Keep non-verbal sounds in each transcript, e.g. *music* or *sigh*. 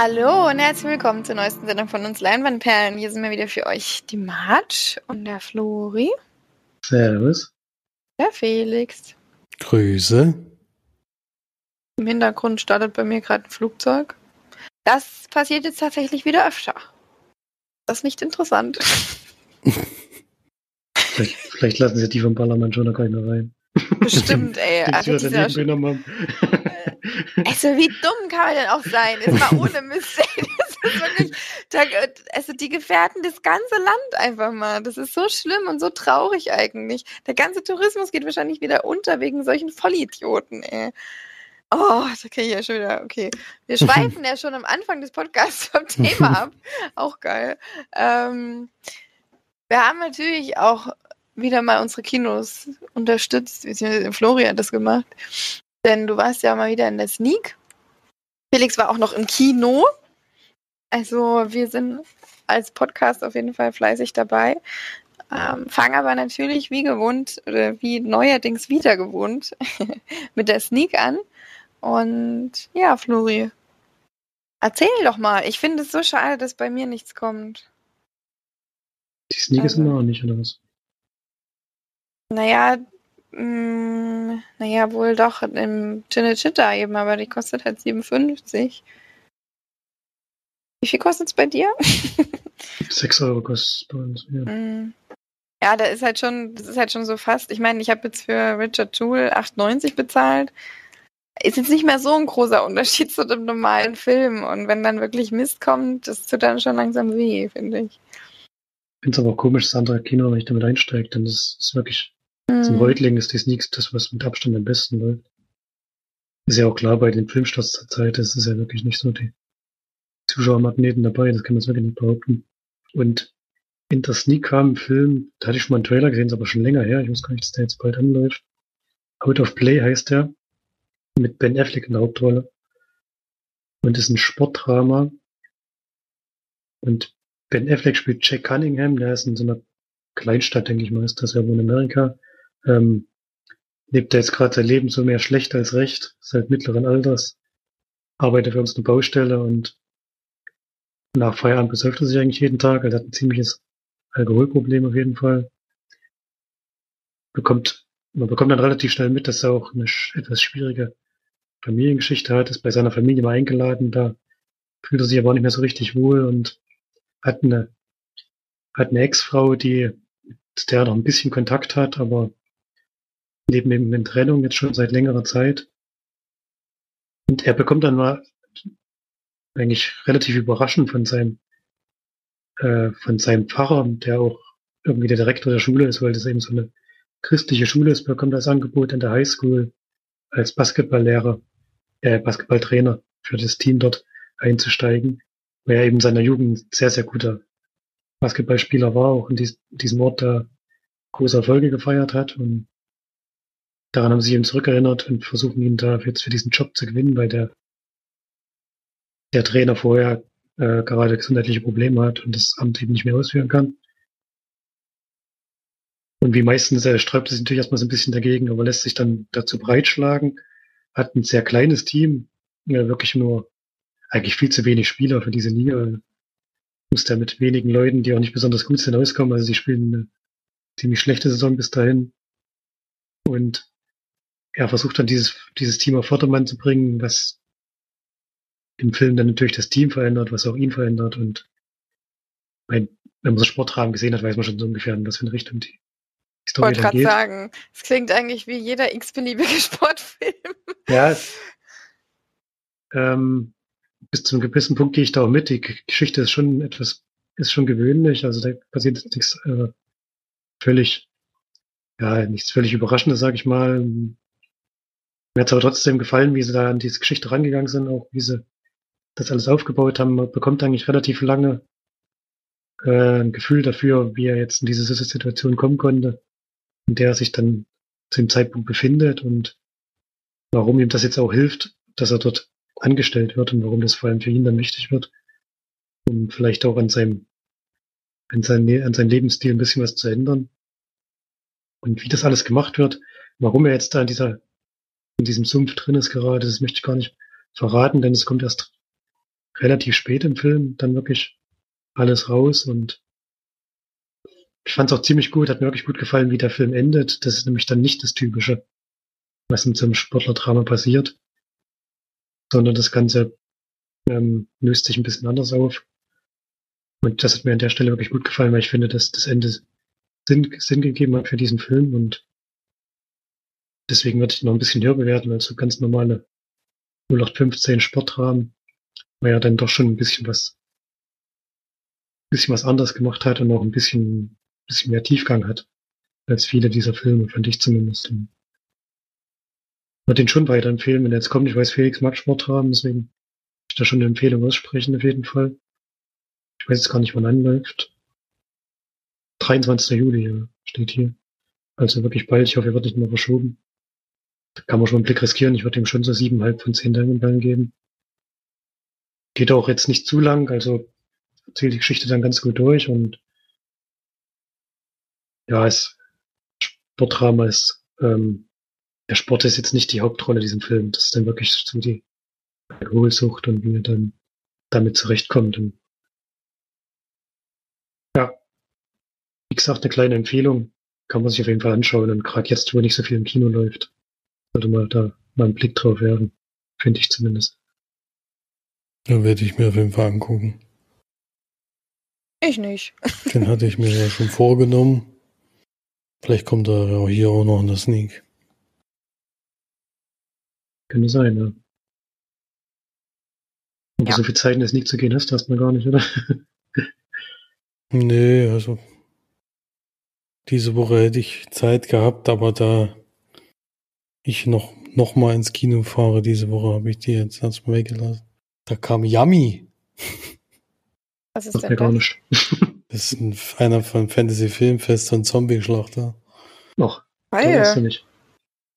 Hallo und herzlich willkommen zur neuesten Sendung von uns Leinwandperlen. Hier sind wir wieder für euch die Marge und der Flori. Servus. Der Felix. Grüße. Im Hintergrund startet bei mir gerade ein Flugzeug. Das passiert jetzt tatsächlich wieder öfter. Das ist nicht interessant. *laughs* vielleicht, vielleicht, lassen sie die vom Parlament schon noch keiner rein. *laughs* Bestimmt, ey. also, dieser also wie dumm kann man denn auch sein? Ist mal ohne Mist. *laughs* Das ist wirklich, also die gefährden das ganze Land einfach mal. Das ist so schlimm und so traurig eigentlich. Der ganze Tourismus geht wahrscheinlich wieder unter wegen solchen Vollidioten, ey. Oh, da kriege ich ja schon wieder, okay. Wir *laughs* schweifen ja schon am Anfang des Podcasts vom Thema ab. Auch geil. Ähm, wir haben natürlich auch wieder mal unsere Kinos unterstützt, beziehungsweise Florian hat das gemacht. Denn du warst ja mal wieder in der Sneak. Felix war auch noch im Kino. Also wir sind als Podcast auf jeden Fall fleißig dabei. Ähm, fangen aber natürlich wie gewohnt oder wie neuerdings wieder gewohnt *laughs* mit der Sneak an. Und ja, Flori, erzähl doch mal. Ich finde es so schade, dass bei mir nichts kommt. Die Sneak also, ist immer noch nicht, oder was? Naja, mh, mm, naja, wohl doch im Cinecittà eben, aber die kostet halt 57. Wie viel kostet es bei dir? *laughs* 6 Euro kostet es bei uns, ja. Mm. Ja, da ist halt schon, das ist halt schon so fast. Ich meine, ich habe jetzt für Richard Jewell 8,90 bezahlt. Ist jetzt nicht mehr so ein großer Unterschied *laughs* zu dem normalen Film. Und wenn dann wirklich Mist kommt, das tut dann schon langsam weh, finde ich. Ich finde es aber auch komisch, dass andere Kino nicht damit einsteigt, denn das ist wirklich Mhm. Zum Reutling ist die Sneaks das, was mit Abstand am besten läuft. Ist ja auch klar, bei den Filmstarts zur Zeit ist es ja wirklich nicht so die Zuschauermagneten dabei, das kann man wirklich nicht behaupten. Und in der Sneak kam ein Film, da hatte ich schon mal einen Trailer gesehen, ist aber schon länger her, ich weiß gar nicht, dass der jetzt bald anläuft. Out of Play heißt der, mit Ben Affleck in der Hauptrolle. Und ist ein Sportdrama. Und Ben Affleck spielt Jack Cunningham, der ist in so einer Kleinstadt, denke ich mal, ist das ja wohl in Amerika ähm, lebt er jetzt gerade sein Leben so mehr schlecht als recht, seit mittleren Alters, arbeitet für uns eine Baustelle und nach Feierabend besäuft er sich eigentlich jeden Tag. Er hat ein ziemliches Alkoholproblem auf jeden Fall. Bekommt, man bekommt dann relativ schnell mit, dass er auch eine etwas schwierige Familiengeschichte hat, ist bei seiner Familie mal eingeladen, da fühlt er sich aber nicht mehr so richtig wohl und hat eine, hat eine Ex-Frau, die, mit der er noch ein bisschen Kontakt hat, aber leben eben in Trennung jetzt schon seit längerer Zeit. Und er bekommt dann mal eigentlich relativ überraschend von seinem äh, von seinem Pfarrer, der auch irgendwie der Direktor der Schule ist, weil das eben so eine christliche Schule ist, bekommt das Angebot in der Highschool als Basketballlehrer, äh, Basketballtrainer für das Team dort einzusteigen, weil er eben seiner Jugend sehr, sehr guter Basketballspieler war, auch in diesem Ort da große Erfolge gefeiert hat und daran haben sie ihn zurückerinnert und versuchen ihn da jetzt für diesen Job zu gewinnen, weil der, der Trainer vorher äh, gerade gesundheitliche Probleme hat und das Amt eben nicht mehr ausführen kann. Und wie meistens er sträubt sich natürlich erstmal so ein bisschen dagegen, aber lässt sich dann dazu breitschlagen, hat ein sehr kleines Team, ja, wirklich nur eigentlich viel zu wenig Spieler für diese Liga. Muss der mit wenigen Leuten, die auch nicht besonders gut sind, auskommen. Also sie spielen eine ziemlich schlechte Saison bis dahin. Und er versucht dann dieses, dieses Team auf Vordermann zu bringen, was im Film dann natürlich das Team verändert, was auch ihn verändert. Und mein, wenn man so Sportrahmen gesehen hat, weiß man schon so ungefähr, in was für eine Richtung die Story Ich wollte gerade sagen, es klingt eigentlich wie jeder x-beliebige *laughs* Sportfilm. Ja, ähm, bis zu einem gewissen Punkt gehe ich da auch mit. Die Geschichte ist schon etwas, ist schon gewöhnlich. Also da passiert nichts äh, völlig, ja, nichts völlig Überraschendes, sage ich mal. Mir hat es aber trotzdem gefallen, wie sie da an diese Geschichte rangegangen sind, auch wie sie das alles aufgebaut haben. Man bekommt eigentlich relativ lange äh, ein Gefühl dafür, wie er jetzt in diese Situation kommen konnte, in der er sich dann zu dem Zeitpunkt befindet und warum ihm das jetzt auch hilft, dass er dort angestellt wird und warum das vor allem für ihn dann wichtig wird, um vielleicht auch an seinem, an seinem, an seinem Lebensstil ein bisschen was zu ändern. Und wie das alles gemacht wird, warum er jetzt da in dieser in diesem Sumpf drin ist gerade, das möchte ich gar nicht verraten, denn es kommt erst relativ spät im Film dann wirklich alles raus und ich fand es auch ziemlich gut, hat mir wirklich gut gefallen, wie der Film endet. Das ist nämlich dann nicht das Typische, was in so einem Sportlerdrama passiert, sondern das Ganze ähm, löst sich ein bisschen anders auf. Und das hat mir an der Stelle wirklich gut gefallen, weil ich finde, dass das Ende Sinn, Sinn gegeben hat für diesen Film und deswegen würde ich noch ein bisschen höher bewerten als so ganz normale 0815 Sportrahmen, weil er dann doch schon ein bisschen was, bisschen was anders gemacht hat und auch ein bisschen, bisschen mehr Tiefgang hat als viele dieser Filme, fand ich zumindest. Und würde den schon weiterempfehlen, wenn er jetzt kommt. Ich weiß, Felix mag Sportrahmen, deswegen ich da schon eine Empfehlung aussprechen, auf jeden Fall. Ich weiß jetzt gar nicht, wann anläuft. 23. Juli steht hier. Also wirklich bald. Ich hoffe, er wird nicht mehr verschoben. Kann man schon einen Blick riskieren. Ich würde ihm schon so siebeneinhalb von zehn Diamondballen geben. Geht auch jetzt nicht zu lang, also erzählt die Geschichte dann ganz gut durch und ja, es Sportdrama ist, ähm, der Sport ist jetzt nicht die Hauptrolle in diesem Film. Das ist dann wirklich so die Alkoholsucht und wie er dann damit zurechtkommt. Und ja, wie gesagt, eine kleine Empfehlung. Kann man sich auf jeden Fall anschauen. Und gerade jetzt, wo nicht so viel im Kino läuft, sollte man da mal einen Blick drauf werfen. Finde ich zumindest. Da werde ich mir auf jeden Fall angucken. Ich nicht. *laughs* Den hatte ich mir ja schon vorgenommen. Vielleicht kommt er ja hier auch noch in der Sneak. Könnte sein, ja. Aber ja. so viel Zeit in der Sneak zu gehen hast du erstmal gar nicht, oder? nee, also diese Woche hätte ich Zeit gehabt, aber da ich noch, noch mal ins Kino fahre diese Woche, habe ich die jetzt erstmal weggelassen. Da kam Yummy. *laughs* Was ist denn gar nicht. *laughs* Das ist ein, einer von Fantasy Filmfest und Zombie-Schlachter. Noch. Geil. du nicht.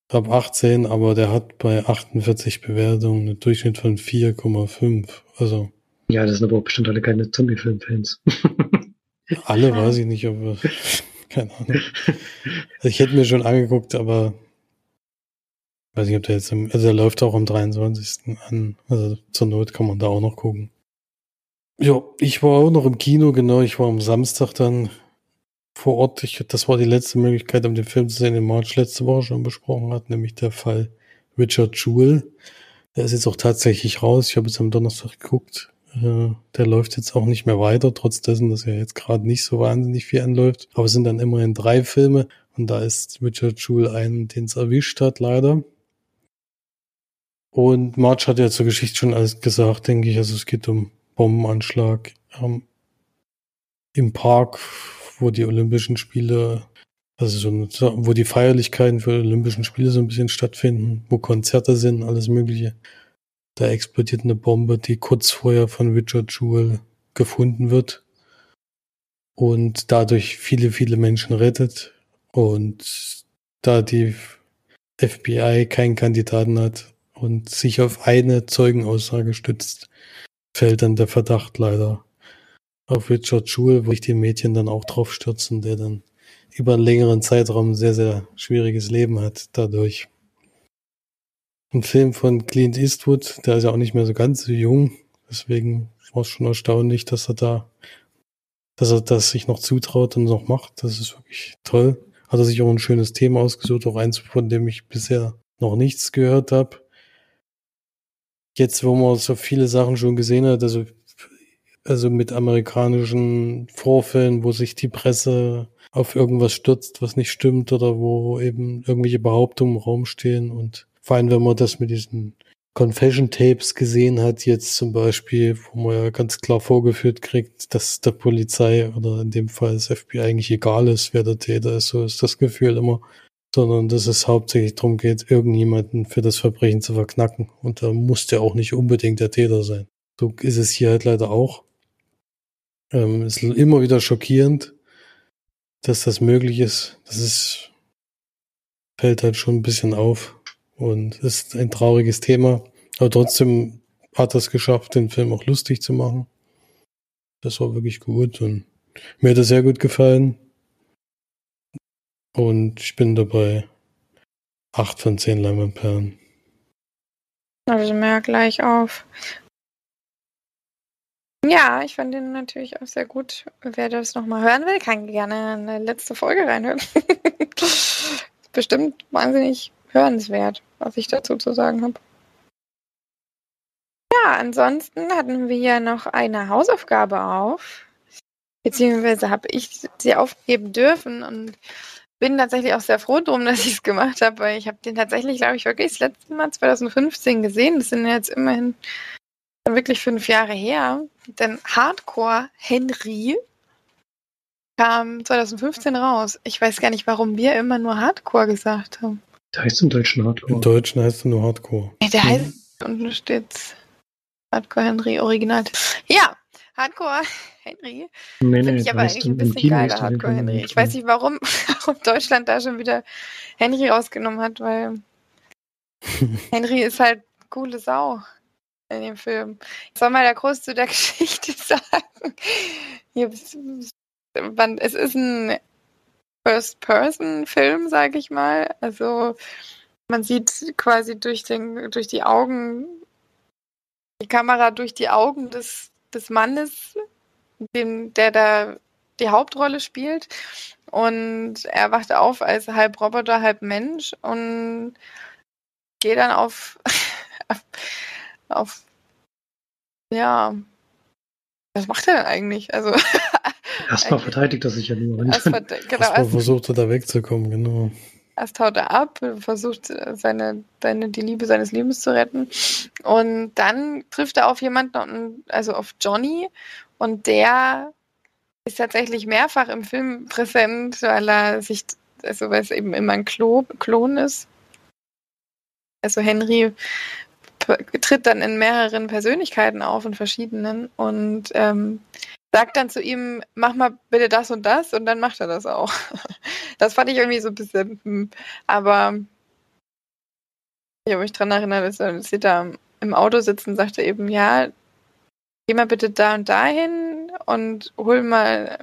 Ab 18, aber der hat bei 48 Bewertungen einen Durchschnitt von 4,5. Also. Ja, das sind aber auch bestimmt alle keine Zombie-Film-Fans. alle weiß ich nicht, aber *laughs* keine Ahnung. Also ich hätte mir schon angeguckt, aber weiß nicht, ob der jetzt, im, also der läuft auch am 23. an. Also zur Not kann man da auch noch gucken. Ja, ich war auch noch im Kino, genau. Ich war am Samstag dann vor Ort. Ich, das war die letzte Möglichkeit, um den Film zu sehen, den March letzte Woche schon besprochen hat, nämlich der Fall Richard Jewell. Der ist jetzt auch tatsächlich raus. Ich habe jetzt am Donnerstag geguckt. Äh, der läuft jetzt auch nicht mehr weiter, trotz dessen, dass er jetzt gerade nicht so wahnsinnig viel anläuft. Aber es sind dann immerhin drei Filme und da ist Richard Jewell ein, den es erwischt hat, leider. Und March hat ja zur Geschichte schon alles gesagt, denke ich. Also es geht um Bombenanschlag ähm, im Park, wo die Olympischen Spiele, also so, wo die Feierlichkeiten für die Olympischen Spiele so ein bisschen stattfinden, wo Konzerte sind, alles Mögliche. Da explodiert eine Bombe, die kurz vorher von Richard Jewell gefunden wird und dadurch viele, viele Menschen rettet. Und da die FBI keinen Kandidaten hat und sich auf eine Zeugenaussage stützt, fällt dann der Verdacht leider auf Richard Schul, wo sich die Mädchen dann auch drauf stürzen, der dann über einen längeren Zeitraum ein sehr, sehr schwieriges Leben hat dadurch. Ein Film von Clint Eastwood, der ist ja auch nicht mehr so ganz so jung, deswegen war es schon erstaunlich, dass er da, dass er das sich noch zutraut und noch macht. Das ist wirklich toll. Hat er sich auch ein schönes Thema ausgesucht, auch eins, von dem ich bisher noch nichts gehört habe jetzt, wo man so viele Sachen schon gesehen hat, also, also mit amerikanischen Vorfällen, wo sich die Presse auf irgendwas stürzt, was nicht stimmt oder wo eben irgendwelche Behauptungen im Raum stehen. Und vor allem, wenn man das mit diesen Confession Tapes gesehen hat, jetzt zum Beispiel, wo man ja ganz klar vorgeführt kriegt, dass der Polizei oder in dem Fall das FBI eigentlich egal ist, wer der Täter ist, so ist das Gefühl immer sondern dass es hauptsächlich darum geht, irgendjemanden für das Verbrechen zu verknacken. Und da muss der auch nicht unbedingt der Täter sein. So ist es hier halt leider auch. Ähm, ist immer wieder schockierend, dass das möglich ist. Das ist, fällt halt schon ein bisschen auf und ist ein trauriges Thema. Aber trotzdem hat es geschafft, den Film auch lustig zu machen. Das war wirklich gut und mir hat es sehr gut gefallen. Und ich bin dabei acht von zehn Leinwandperlen. Also mehr gleich auf. Ja, ich fand den natürlich auch sehr gut. Wer das nochmal hören will, kann gerne eine letzte Folge reinhören. *laughs* Bestimmt wahnsinnig hörenswert, was ich dazu zu sagen habe. Ja, ansonsten hatten wir ja noch eine Hausaufgabe auf. Beziehungsweise habe ich sie aufgeben dürfen und bin tatsächlich auch sehr froh drum, *laughs* dass ich es gemacht habe, weil ich habe den tatsächlich, glaube ich, wirklich das letzte Mal 2015 gesehen. Das sind jetzt immerhin wirklich fünf Jahre her. Denn Hardcore Henry kam 2015 raus. Ich weiß gar nicht, warum wir immer nur Hardcore gesagt haben. Der heißt im Deutschen Hardcore. Im Deutschen heißt er nur Hardcore. Nee, der heißt, unten steht Hardcore Henry Original. Ja, Hardcore *laughs* Henry. Nee, Finde nee, ich der aber eigentlich ein bisschen geiler, der Hardcore Henry. Ich weiß nicht, warum, *laughs* warum Deutschland da schon wieder Henry rausgenommen hat, weil *laughs* Henry ist halt coole Sau in dem Film. Ich soll mal da groß zu der Geschichte sagen. Hier, es ist ein First-Person-Film, sage ich mal. Also man sieht quasi durch, den, durch die Augen, die Kamera durch die Augen des, des Mannes, den, der da die Hauptrolle spielt. Und er wacht auf als halb Roboter, halb Mensch und geht dann auf, *laughs* auf, ja, was macht er denn eigentlich? Also, Erstmal *laughs* verteidigt er sich ja nur. erst, Und verd- genau, Erstmal erst, versucht er da wegzukommen, genau. Erst haut er ab, versucht seine, seine, die Liebe seines Lebens zu retten. Und dann trifft er auf jemanden, also auf Johnny, und der ist tatsächlich mehrfach im Film präsent, weil er sich, also weil es eben immer ein Klo, Klon ist. Also Henry tritt dann in mehreren Persönlichkeiten auf, in verschiedenen, und ähm, sagt dann zu ihm, mach mal bitte das und das, und dann macht er das auch. Das fand ich irgendwie so ein bisschen, hm, aber ich habe mich dran erinnert, dass er- dass sie da im Auto sitzen, sagte eben, ja, geh mal bitte da und dahin und hol mal,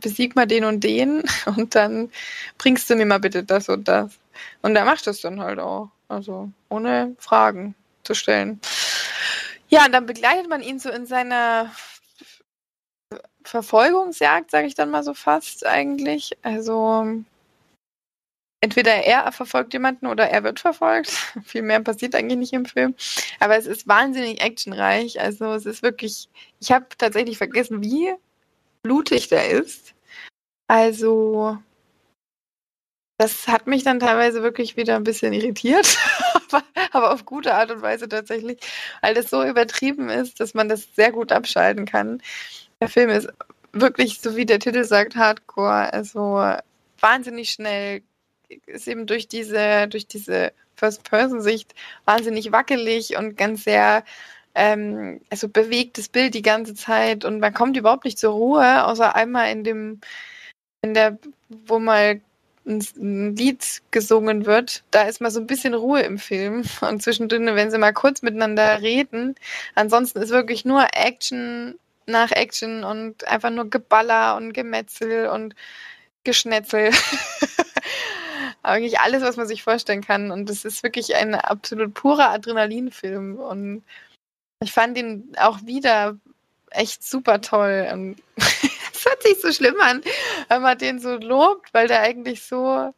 besieg mal den und den *laughs* und dann bringst du mir mal bitte das und das. Und er macht das dann halt auch. Also ohne Fragen zu stellen. Ja, und dann begleitet man ihn so in seiner Verfolgungsjagd, sage ich dann mal so fast eigentlich. Also entweder er verfolgt jemanden oder er wird verfolgt. *laughs* Viel mehr passiert eigentlich nicht im Film. Aber es ist wahnsinnig actionreich. Also es ist wirklich, ich habe tatsächlich vergessen, wie blutig der ist. Also das hat mich dann teilweise wirklich wieder ein bisschen irritiert, *laughs* aber, auf gute Art und Weise tatsächlich, weil das so übertrieben ist, dass man das sehr gut abschalten kann. Der Film ist wirklich, so wie der Titel sagt, Hardcore, also wahnsinnig schnell, ist eben durch diese, durch diese First-Person-Sicht wahnsinnig wackelig und ganz sehr ähm, also bewegtes Bild die ganze Zeit und man kommt überhaupt nicht zur Ruhe, außer einmal in dem, in der, wo mal ein, ein Lied gesungen wird, da ist mal so ein bisschen Ruhe im Film *laughs* und zwischendrin, wenn sie mal kurz miteinander reden, ansonsten ist wirklich nur Action nach Action und einfach nur Geballer und Gemetzel und Geschnetzel. *laughs* Eigentlich alles, was man sich vorstellen kann. Und es ist wirklich ein absolut purer Adrenalinfilm. Und ich fand ihn auch wieder echt super toll. Und *laughs* es hört sich so schlimm an, wenn man den so lobt, weil der eigentlich so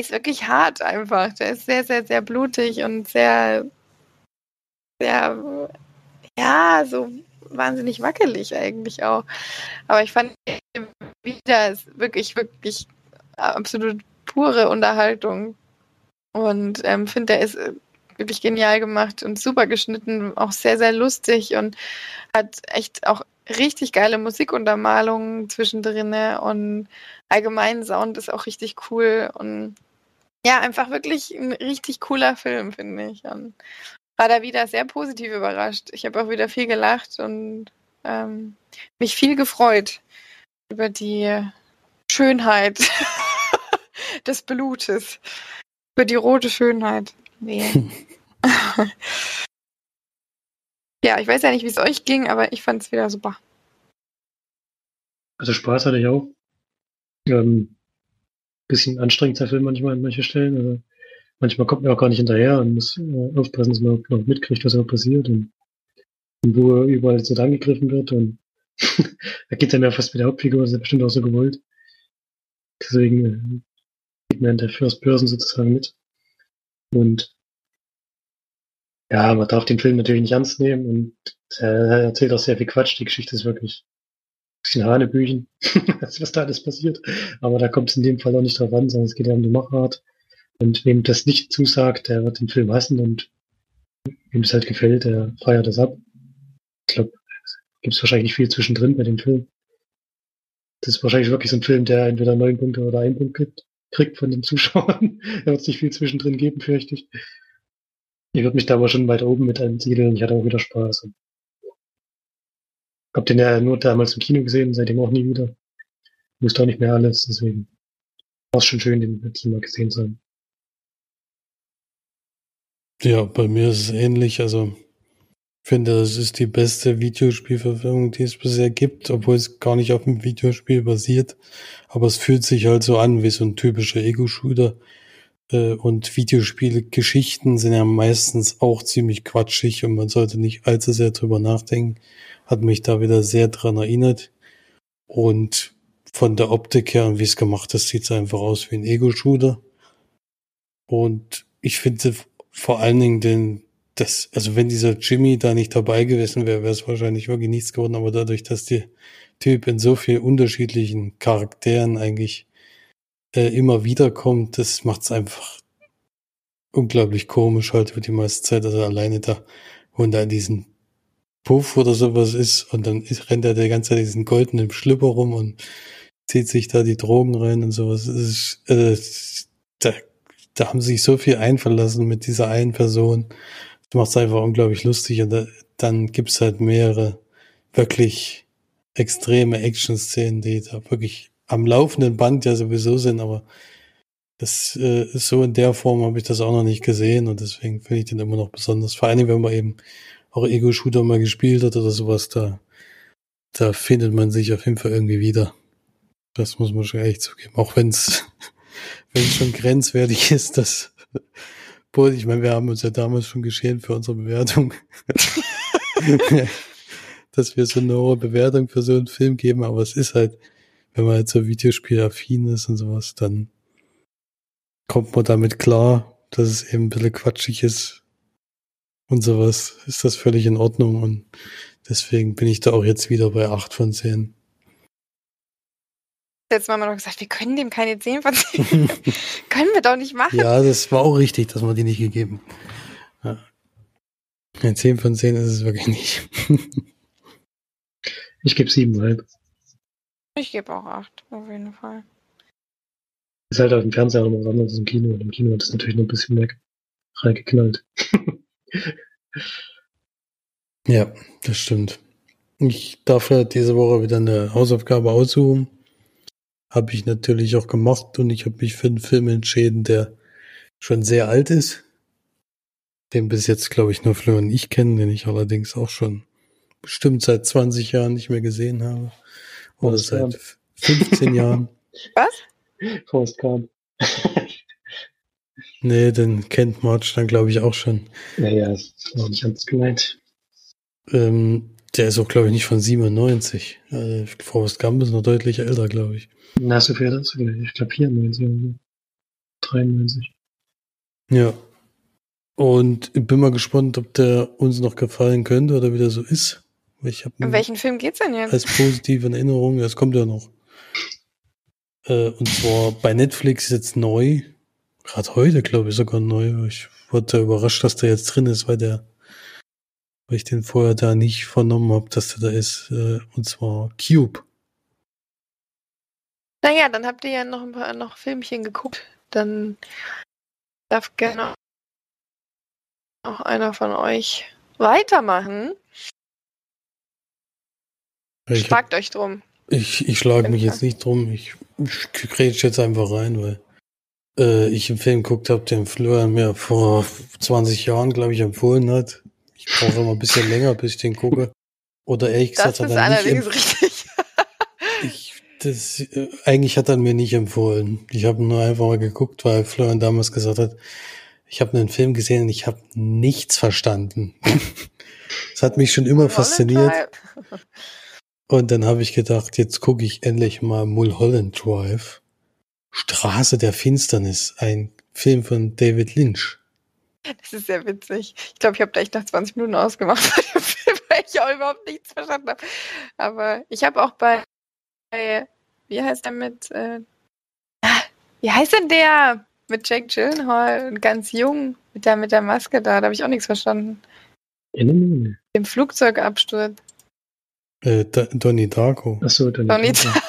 ist wirklich hart einfach. Der ist sehr, sehr, sehr blutig und sehr, sehr, ja, so wahnsinnig wackelig eigentlich auch. Aber ich fand wieder ist wirklich, wirklich absolut pure Unterhaltung. Und ähm, finde, der ist äh, wirklich genial gemacht und super geschnitten, auch sehr, sehr lustig und hat echt auch richtig geile Musikuntermalungen zwischendrin und allgemein Sound ist auch richtig cool und ja, einfach wirklich ein richtig cooler Film, finde ich. Und war da wieder sehr positiv überrascht. Ich habe auch wieder viel gelacht und ähm, mich viel gefreut über die Schönheit *laughs* *laughs* des Blutes, über die rote Schönheit. Nee. *laughs* ja, ich weiß ja nicht, wie es euch ging, aber ich fand es wieder super. Also Spaß hatte ich auch. Ähm, bisschen anstrengend der Film manchmal an manchen Stellen. Also manchmal kommt man auch gar nicht hinterher und muss äh, aufpassen, dass man auch noch mitkriegt, was auch passiert. Und wo überall so angegriffen wird und *laughs* da geht dann ja fast mit der Hauptfigur, das ist ja bestimmt auch so gewollt. Deswegen in der First Person sozusagen mit. Und ja, man darf den Film natürlich nicht ernst nehmen und er erzählt auch sehr viel Quatsch. Die Geschichte ist wirklich ein bisschen Hanebüchen, *laughs* was da alles passiert. Aber da kommt es in dem Fall auch nicht drauf an, sondern es geht ja um die Machart. Und wem das nicht zusagt, der wird den Film hassen und wem es halt gefällt, der feiert das ab. Ich glaube, gibt es wahrscheinlich nicht viel zwischendrin bei dem Film. Das ist wahrscheinlich wirklich so ein Film, der entweder neun Punkte oder einen Punkt gibt, kriegt von den Zuschauern. *laughs* da wird es nicht viel zwischendrin geben, fürchte ich. Ich würde mich da aber schon weit oben mit ansiedeln. Ich hatte auch wieder Spaß. Hab den ja nur damals im Kino gesehen, seitdem auch nie wieder. Wusste auch nicht mehr alles, deswegen war es schon schön, den letztes Mal gesehen zu haben. Ja, bei mir ist es ähnlich. Also finde, das ist die beste Videospielverfilmung, die es bisher gibt, obwohl es gar nicht auf dem Videospiel basiert. Aber es fühlt sich halt so an wie so ein typischer Ego-Shooter. Äh, und Videospielgeschichten sind ja meistens auch ziemlich quatschig und man sollte nicht allzu sehr drüber nachdenken. Hat mich da wieder sehr dran erinnert. Und von der Optik her und wie es gemacht ist, sieht es einfach aus wie ein Ego-Shooter. Und ich finde vor allen Dingen den, das, also wenn dieser Jimmy da nicht dabei gewesen wäre, wäre es wahrscheinlich wirklich nichts geworden, aber dadurch, dass der Typ in so vielen unterschiedlichen Charakteren eigentlich äh, immer wieder kommt, das macht es einfach unglaublich komisch halt für die meiste Zeit, also alleine da, und da in diesen Puff oder sowas ist und dann ist, rennt er die ganze Zeit diesen goldenen Schlipper rum und zieht sich da die Drogen rein und sowas. Ist, äh, da, da haben sie sich so viel einverlassen mit dieser einen Person. Das macht es einfach unglaublich lustig und da, dann gibt's halt mehrere wirklich extreme Action-Szenen, die da wirklich am laufenden Band ja sowieso sind, aber das äh, ist so in der Form habe ich das auch noch nicht gesehen und deswegen finde ich den immer noch besonders. Vor allem, wenn man eben auch Ego-Shooter mal gespielt hat oder sowas, da, da findet man sich auf jeden Fall irgendwie wieder. Das muss man schon echt zugeben. Auch es *laughs* wenn es schon grenzwertig ist, dass Endspurt. Ich meine, wir haben uns ja damals schon geschehen für unsere Bewertung. *laughs* dass wir so eine hohe Bewertung für so einen Film geben, aber es ist halt, wenn man halt so Videospielaffin ist und sowas, dann kommt man damit klar, dass es eben ein bisschen quatschig ist und sowas, ist das völlig in Ordnung und deswegen bin ich da auch jetzt wieder bei 8 von 10. Jetzt haben wir noch gesagt, wir können dem keine 10 von 10 Können wir doch nicht machen. Ja, das war auch richtig, dass man die nicht gegeben. Ja. Eine 10 von 10 ist es wirklich nicht. *laughs* ich gebe 7,5. Ich gebe auch 8, auf jeden Fall. Ist halt auf dem Fernseher nochmal was anderes als im Kino. Und im Kino hat es natürlich noch ein bisschen mehr reingeknallt. *laughs* ja, das stimmt. Ich darf ja diese Woche wieder eine Hausaufgabe aussuchen habe ich natürlich auch gemacht und ich habe mich für einen Film entschieden, der schon sehr alt ist. Den bis jetzt, glaube ich, nur Florian und ich kennen, den ich allerdings auch schon bestimmt seit 20 Jahren nicht mehr gesehen habe. Oder Forrest seit Gump. 15 Jahren. *laughs* Was? Forrest Gump. *laughs* nee, den kennt March dann, glaube ich, auch schon. Naja, ist auch nicht ganz gemeint. Ähm, der ist auch, glaube ich, nicht von 97. Also, Forrest Gump ist noch deutlich älter, glaube ich. Na, so viel dazu. Ich glaube 94 oder 93. Ja. Und ich bin mal gespannt, ob der uns noch gefallen könnte oder wie der so ist. Ich hab In welchen Film geht's denn jetzt? Als positive Erinnerung, das kommt ja noch. Äh, und zwar bei Netflix jetzt neu. Gerade heute, glaube ich, sogar neu. Ich wurde überrascht, dass der jetzt drin ist, weil der, weil ich den vorher da nicht vernommen habe, dass der da ist. Äh, und zwar Cube. Naja, dann habt ihr ja noch ein paar noch Filmchen geguckt. Dann darf gerne auch einer von euch weitermachen. Ich Schlagt hab, euch drum. Ich, ich schlage mich jetzt nicht drum. Ich, ich grätsch jetzt einfach rein, weil äh, ich einen Film geguckt habe, den Florian mir vor 20 Jahren, glaube ich, empfohlen hat. Ich brauche immer ein bisschen länger, bis ich den gucke. Oder ehrlich gesagt, das ist allerdings richtig. *laughs* ich, das, äh, eigentlich hat er mir nicht empfohlen. Ich habe nur einfach mal geguckt, weil Florian damals gesagt hat, ich habe einen Film gesehen und ich habe nichts verstanden. *laughs* Das hat mich schon immer fasziniert. *laughs* Und dann habe ich gedacht, jetzt gucke ich endlich mal Mulholland Drive. Straße der Finsternis, ein Film von David Lynch. Das ist sehr witzig. Ich glaube, ich habe gleich nach 20 Minuten ausgemacht bei dem Film, weil ich auch überhaupt nichts verstanden habe. Aber ich habe auch bei, bei, wie heißt der mit, äh, wie heißt denn der mit Jake Gyllenhaal und ganz jung mit der mit der Maske da? Da habe ich auch nichts verstanden. Enemy? Im Flugzeugabsturz. Äh, Da- Donnie Darko. Achso, dann. Donnie Darko. *laughs*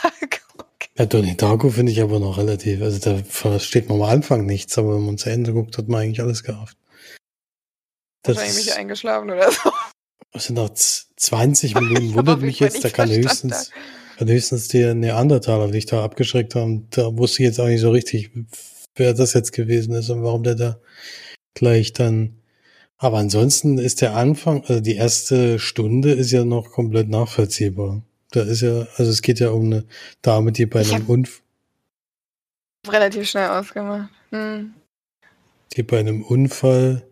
Ja, Donnie Darko finde ich aber noch relativ. Also da versteht man am Anfang nichts, aber wenn man zu Ende guckt, hat man eigentlich alles gerafft. Das Wahrscheinlich mich ist, eingeschlafen oder so. also nach z- 20 *laughs* Minuten Ich wundert mich ich jetzt, da kann höchstens, kann höchstens der Neandertaler dich da abgeschreckt haben. Da wusste ich jetzt auch nicht so richtig, wer das jetzt gewesen ist und warum der da gleich dann. Aber ansonsten ist der Anfang, also die erste Stunde ist ja noch komplett nachvollziehbar. Da ist ja, also es geht ja um eine Dame, die bei Ich einem Unfall Relativ schnell ausgemacht. Hm. die bei einem Unfall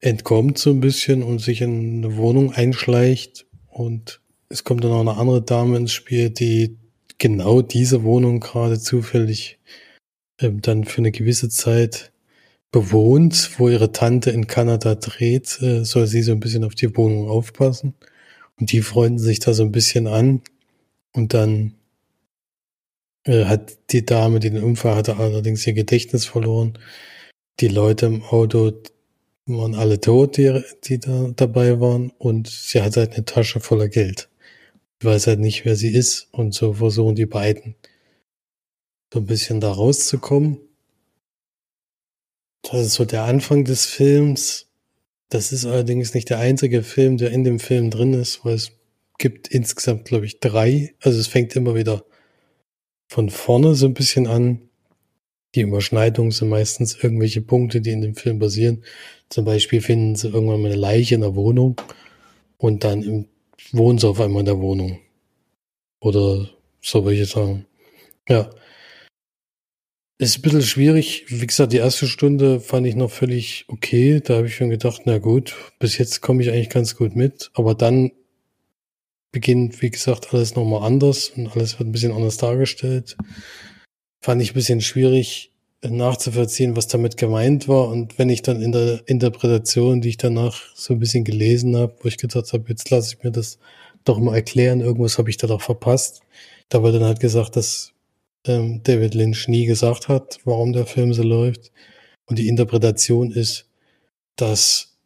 entkommt so ein bisschen und sich in eine Wohnung einschleicht. Und es kommt dann auch eine andere Dame ins Spiel, die genau diese Wohnung gerade zufällig ähm, dann für eine gewisse Zeit bewohnt, wo ihre Tante in Kanada dreht, äh, soll sie so ein bisschen auf die Wohnung aufpassen. Und die freunden sich da so ein bisschen an. Und dann äh, hat die Dame, die den Unfall hatte, allerdings ihr Gedächtnis verloren. Die Leute im Auto waren alle tot, die, die da dabei waren, und sie hat halt eine Tasche voller Geld. Ich weiß halt nicht, wer sie ist, und so versuchen die beiden so ein bisschen da rauszukommen. Das ist so der Anfang des Films. Das ist allerdings nicht der einzige Film, der in dem Film drin ist, weil es gibt insgesamt, glaube ich, drei. Also es fängt immer wieder von vorne so ein bisschen an. Die Überschneidungen sind meistens irgendwelche Punkte, die in dem Film passieren. Zum Beispiel finden sie irgendwann mal eine Leiche in der Wohnung und dann im, wohnen sie auf einmal in der Wohnung. Oder so würde ich sagen. Ja. Ist ein bisschen schwierig. Wie gesagt, die erste Stunde fand ich noch völlig okay. Da habe ich schon gedacht, na gut, bis jetzt komme ich eigentlich ganz gut mit. Aber dann beginnt, wie gesagt, alles nochmal anders und alles wird ein bisschen anders dargestellt fand ich ein bisschen schwierig nachzuvollziehen, was damit gemeint war. Und wenn ich dann in der Interpretation, die ich danach so ein bisschen gelesen habe, wo ich gedacht habe, jetzt lasse ich mir das doch mal erklären, irgendwas habe ich da doch verpasst. Da wurde dann halt gesagt, dass ähm, David Lynch nie gesagt hat, warum der Film so läuft. Und die Interpretation ist, dass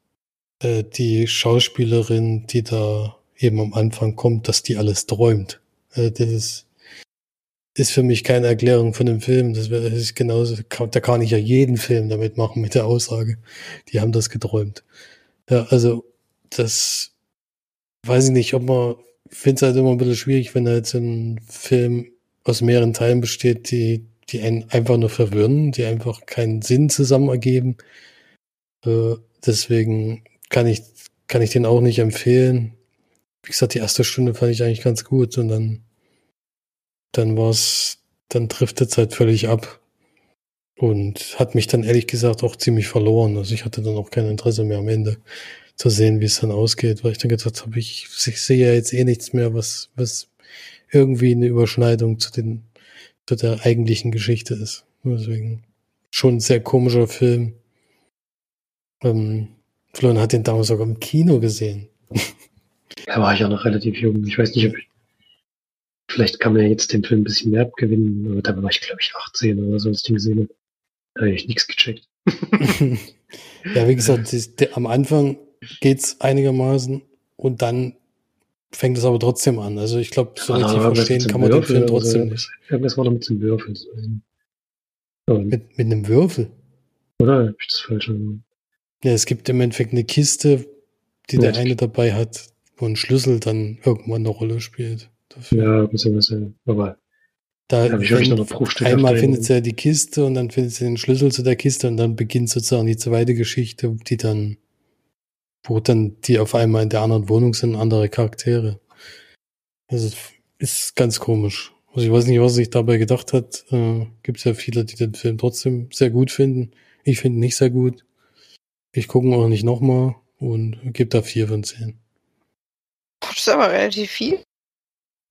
äh, die Schauspielerin, die da eben am Anfang kommt, dass die alles träumt. Äh, das ist ist für mich keine Erklärung von dem Film. Das ist genauso, da kann ich ja jeden Film damit machen mit der Aussage. Die haben das geträumt. Ja, also das weiß ich nicht, ob man, finde es halt immer ein bisschen schwierig, wenn halt so ein Film aus mehreren Teilen besteht, die, die einen einfach nur verwirren, die einfach keinen Sinn zusammen ergeben. Äh, deswegen kann ich, kann ich den auch nicht empfehlen. Wie gesagt, die erste Stunde fand ich eigentlich ganz gut und dann dann war's, dann driftet es halt völlig ab. Und hat mich dann ehrlich gesagt auch ziemlich verloren. Also ich hatte dann auch kein Interesse mehr am Ende zu sehen, wie es dann ausgeht, weil ich dann gedacht habe, ich, ich sehe ja jetzt eh nichts mehr, was, was irgendwie eine Überschneidung zu den, zu der eigentlichen Geschichte ist. Deswegen schon ein sehr komischer Film. Ähm, Florian hat den damals sogar im Kino gesehen. Da war ich auch noch relativ jung. Ich weiß nicht, ob ich, vielleicht kann man ja jetzt den Film ein bisschen mehr abgewinnen, aber da war ich, glaube ich, 18 oder so, als ich den gesehen habe. Da habe ich nichts gecheckt. *laughs* *laughs* ja, wie gesagt, das, der, am Anfang geht's einigermaßen und dann fängt es aber trotzdem an. Also ich glaube, so richtig verstehen kann man den Film trotzdem so. nicht. Irgendwas war noch mit dem Würfel. Oh, mit, mit einem Würfel? Oder hab ich das falsch gemacht? Ja, es gibt im Endeffekt eine Kiste, die ja, der eine dabei hat, wo ein Schlüssel dann irgendwann eine Rolle spielt. Dafür. Ja, beziehungsweise, aber da hab ich wirklich noch eine einmal findet sie ja die Kiste und dann findet sie den Schlüssel zu der Kiste und dann beginnt sozusagen die zweite Geschichte, die dann, wo dann die auf einmal in der anderen Wohnung sind, andere Charaktere. Also ist ganz komisch. Also ich weiß nicht, was sich dabei gedacht hat. Äh, Gibt es ja viele, die den Film trotzdem sehr gut finden. Ich finde ihn nicht sehr gut. Ich gucke ihn auch nicht nochmal und gebe da vier von zehn. Das ist aber relativ viel.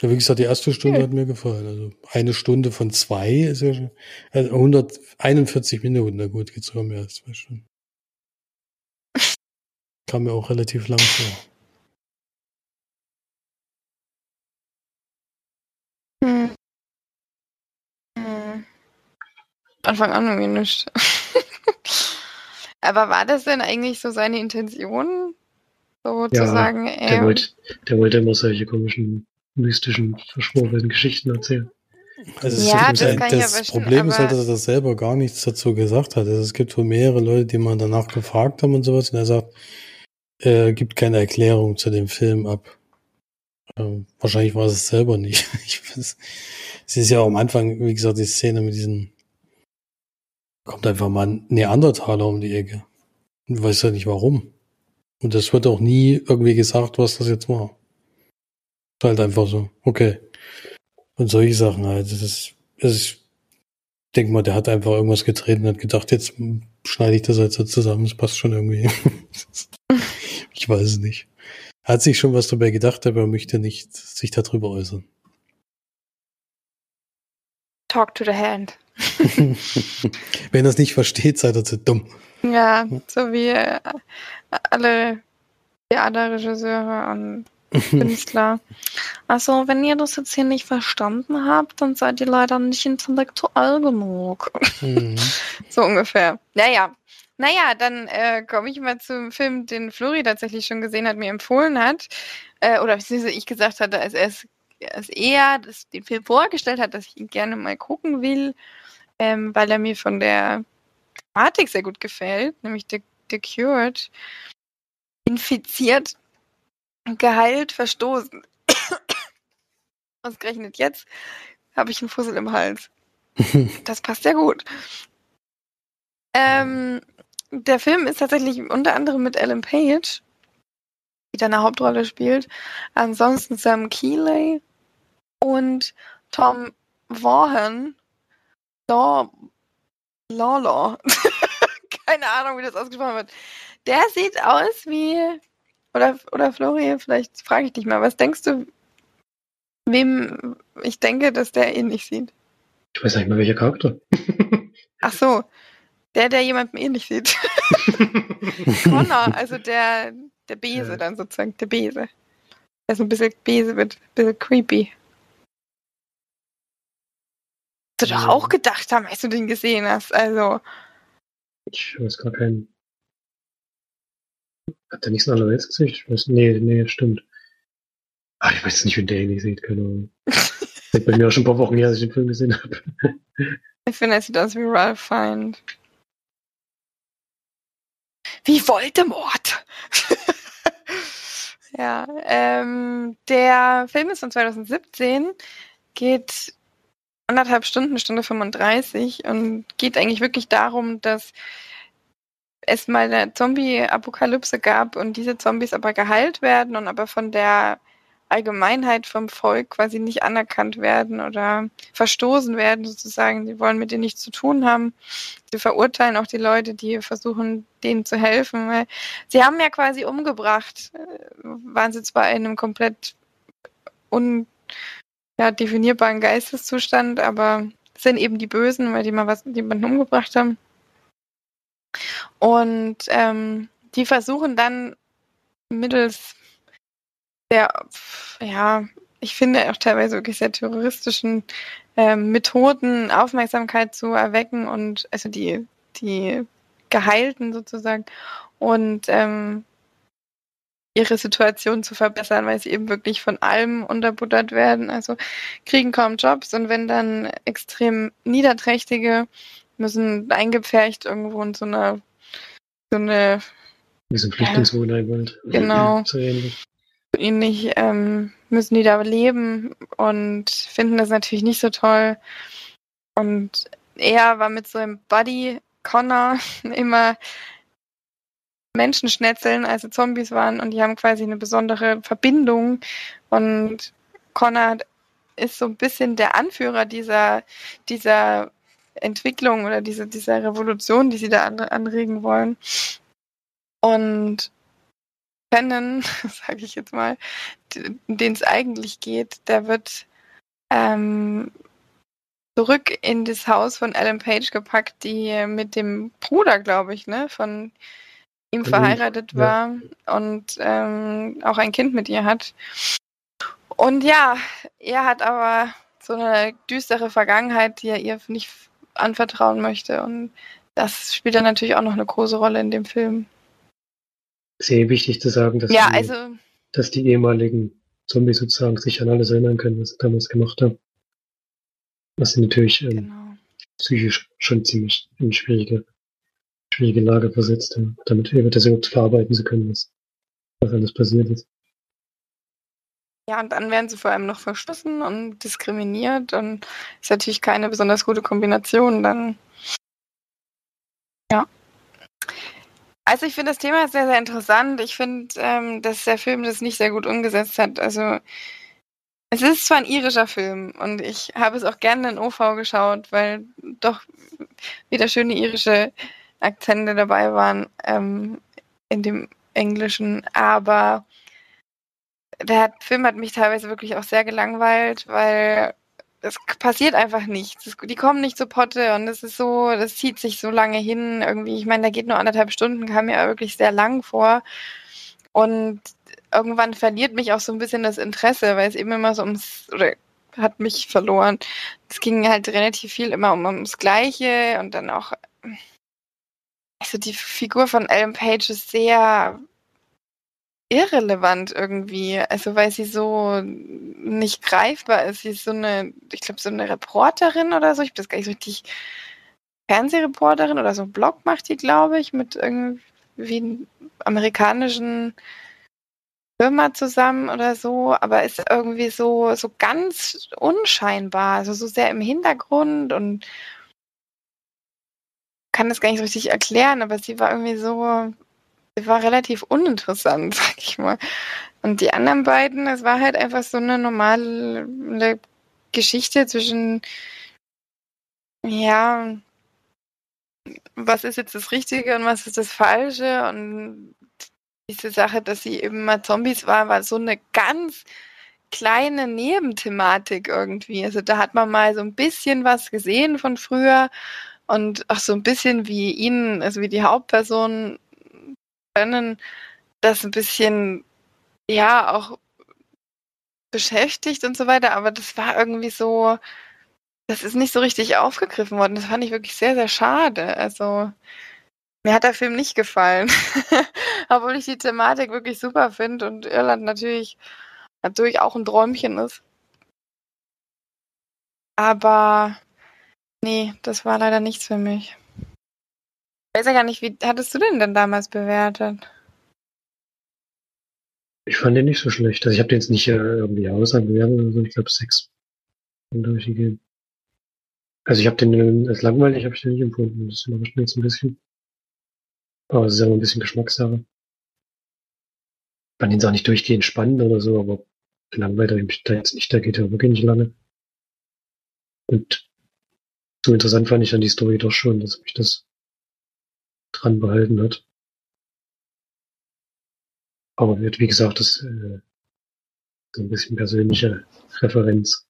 Ja, wie gesagt, die erste Stunde hat mir gefallen. Also eine Stunde von zwei ist ja schon. Also 141 Minuten, na gut, geht's sogar mehr als zwei Stunden. Kam mir auch relativ lang vor. Hm. Hm. Anfang an irgendwie nicht. *laughs* Aber war das denn eigentlich so seine Intention? So zu Ja, sagen, Der ey, wollte, der wollte immer solche komischen, mystischen, verschworenen Geschichten erzählen. Also Ja, das kann ich das verstehen, Problem ist halt, dass er das selber gar nichts dazu gesagt hat. Also es gibt wohl mehrere Leute, die mal danach gefragt haben und sowas, und er sagt, er gibt keine Erklärung zu dem Film ab. Ähm, wahrscheinlich war es selber nicht. *laughs* Ich weiß, es ist ja auch am Anfang, wie gesagt, die Szene mit diesen, kommt einfach mal ein Neandertaler um die Ecke. Und weiß ja nicht warum. Und das wird auch nie irgendwie gesagt, was das jetzt war. Ist halt einfach so, okay. Und solche Sachen halt. Das ist, das ist, ich denk mal, der hat einfach irgendwas gedreht und hat gedacht, jetzt schneide ich das jetzt so zusammen, das passt schon irgendwie. *laughs* ich weiß es nicht. Er hat sich schon was dabei gedacht, aber er möchte nicht sich darüber äußern. talk to the hand. *laughs* Wenn er es nicht versteht, seid ihr zu dumm. Ja, so wie äh, alle Theaterregisseure und Künstler. Also, wenn ihr das jetzt hier nicht verstanden habt, dann seid ihr leider nicht intellektuell genug. Mhm. *laughs* So ungefähr. Naja. Naja, dann äh, komme ich mal zum Film, den Flori tatsächlich schon gesehen hat, mir empfohlen hat. Äh, oder ich gesagt hatte, als er als er das, den Film vorgestellt hat, dass ich ihn gerne mal gucken will, ähm, weil er mir von der Thematik sehr gut gefällt, nämlich The, The Cured. Infiziert, geheilt, verstoßen. Ausgerechnet jetzt habe ich einen Fussel im Hals. *laughs* Das passt ja gut. Ähm, der Film ist tatsächlich unter anderem mit Ellen Page, die da eine Hauptrolle spielt. Ansonsten Sam Keeley und Tom Vaughan. Law, Lawlaw. *laughs* Keine Ahnung, wie das ausgesprochen wird. Der sieht aus wie. Oder, oder Florian, vielleicht frage ich dich mal, was denkst du, wem ich denke, dass der ähnlich sieht? Ich weiß nicht mal, welcher Charakter. Ach so, der, der jemandem ähnlich sieht. *laughs* Connor, also der, der Bese Ja. dann sozusagen, der Bese. Der so ein bisschen Bese wird, ein bisschen creepy. Du doch Ja. auch gedacht haben, als du den gesehen hast. Also, Ich weiß gar keinen. Hat der nicht so ein allerletztes Gesicht? Ich weiß, nee, nee, stimmt. Ah, ich weiß nicht, wie der ähnlich sieht, keine Ahnung. *laughs* Das bei mir auch schon ein paar Wochen her, dass ich den Film gesehen habe. ich finde, er sieht aus wie Ralph Fiend. Wie Voldemort! *laughs* ja, ähm, der Film ist von 2017, geht anderthalb Stunden, Stunde 35 und geht eigentlich wirklich darum, dass es mal eine Zombie-Apokalypse gab und diese Zombies aber geheilt werden und aber von der Allgemeinheit vom Volk quasi nicht anerkannt werden oder verstoßen werden sozusagen. Sie wollen mit denen nichts zu tun haben. Sie verurteilen auch die Leute, die versuchen, denen zu helfen. Sie haben ja quasi umgebracht, waren sie zwar in einem komplett un ja, Geisteszustand, aber sind eben die Bösen, weil die mal was jemanden umgebracht haben. Und ähm, die versuchen dann mittels der, ja, ich finde auch teilweise wirklich sehr terroristischen ähm, Methoden Aufmerksamkeit zu erwecken und also die, die Geheilten sozusagen und ähm, ihre Situation zu verbessern, weil sie eben wirklich von allem unterbuttert werden. Also kriegen kaum Jobs und wenn dann extrem Niederträchtige müssen eingepfercht irgendwo in so einer so eine Wie so ein Flüchtlingswohnheim halt. Genau. *laughs* So ähnlich. ähnlich ähm, müssen die da leben und finden das natürlich nicht so toll. Und er war mit so einem Buddy Connor *laughs* immer Menschenschnetzeln, also Zombies waren und die haben quasi eine besondere Verbindung. Und Connor ist so ein bisschen der Anführer dieser, dieser Entwicklung oder diese, dieser Revolution, die sie da an, anregen wollen. Und Shannon, *laughs* sage ich jetzt mal, den es eigentlich geht, der wird ähm, zurück in das Haus von Ellen Page gepackt, die mit dem Bruder, glaube ich, ne, von ihm verheiratet war ja. und ähm, auch ein Kind mit ihr hat. Und ja, er hat aber so eine düstere Vergangenheit, die er ihr nicht anvertrauen möchte. Und das spielt dann natürlich auch noch eine große Rolle in dem Film. Sehr wichtig zu sagen, dass, ja, die, also, dass die ehemaligen Zombies sozusagen sich an alles erinnern können, was sie damals gemacht haben. Was sie natürlich ähm, genau. psychisch schon ziemlich in schwierige, schwierige Lage versetzt haben, damit wir das überhaupt verarbeiten zu können, was, was alles passiert ist. Ja, und dann werden sie vor allem noch verschlossen und diskriminiert und ist natürlich keine besonders gute Kombination dann. Ja. Also ich finde das Thema sehr, sehr interessant. Ich finde, ähm, dass der Film das nicht sehr gut umgesetzt hat. Also es ist zwar ein irischer Film und ich habe es auch gerne in OV geschaut, weil doch wieder schöne irische Akzente dabei waren ähm, in dem Englischen, aber der Film hat mich teilweise wirklich auch sehr gelangweilt, weil es passiert einfach nichts. die kommen nicht zu Potte und es ist so, das zieht sich so lange hin. Irgendwie, ich meine, da geht nur anderthalb Stunden, kam mir wirklich sehr lang vor. Und irgendwann verliert mich auch so ein bisschen das Interesse, weil es eben immer so ums, oder hat mich verloren. Es ging halt relativ viel immer um, ums Gleiche und dann auch, also die Figur von Ellen Page ist sehr irrelevant irgendwie. Also weil sie so nicht greifbar ist. Sie ist so eine, ich glaube, so eine Reporterin oder so. Ich bin gar nicht so richtig Fernsehreporterin oder so Blog macht die, glaube ich, mit irgendwie amerikanischen Firma zusammen oder so, aber ist irgendwie so, so ganz unscheinbar, also so sehr im Hintergrund und kann das gar nicht so richtig erklären, aber sie war irgendwie so war relativ uninteressant, *laughs* sag ich mal. Und die anderen beiden, es war halt einfach so eine normale Geschichte zwischen, ja, was ist jetzt das Richtige und was ist das Falsche und diese Sache, dass sie eben mal Zombies war, war so eine ganz kleine Nebenthematik irgendwie. Also da hat man mal so ein bisschen was gesehen von früher und auch so ein bisschen wie ihn, also wie die Hauptperson können, das ein bisschen, ja, auch beschäftigt und so weiter, aber das war irgendwie so, das ist nicht so richtig aufgegriffen worden. Das fand ich wirklich sehr, sehr schade. Also, mir hat der Film nicht gefallen. *laughs* Obwohl ich die Thematik wirklich super finde und Irland natürlich, natürlich auch ein Träumchen ist. Aber nee, das war leider nichts für mich weiß ja gar nicht, wie hattest du den denn damals bewertet? Ich fand den nicht so schlecht. Also ich habe den jetzt nicht äh, irgendwie bewertet oder so. Ich glaube sechs durchgegeben. Also ich habe den als langweilig habe ich den nicht empfunden. Das überrascht mich jetzt ein bisschen. Aber es ist ja auch ein bisschen Geschmackssache. Ich fand ihn auch nicht durchgehend spannend oder so, aber langweilig mich da jetzt nicht. Da geht ja wirklich nicht lange. Und so interessant fand ich dann die Story doch schon, dass mich das dran behalten hat. Aber wird, wie gesagt, das äh, so ein bisschen persönliche Referenz,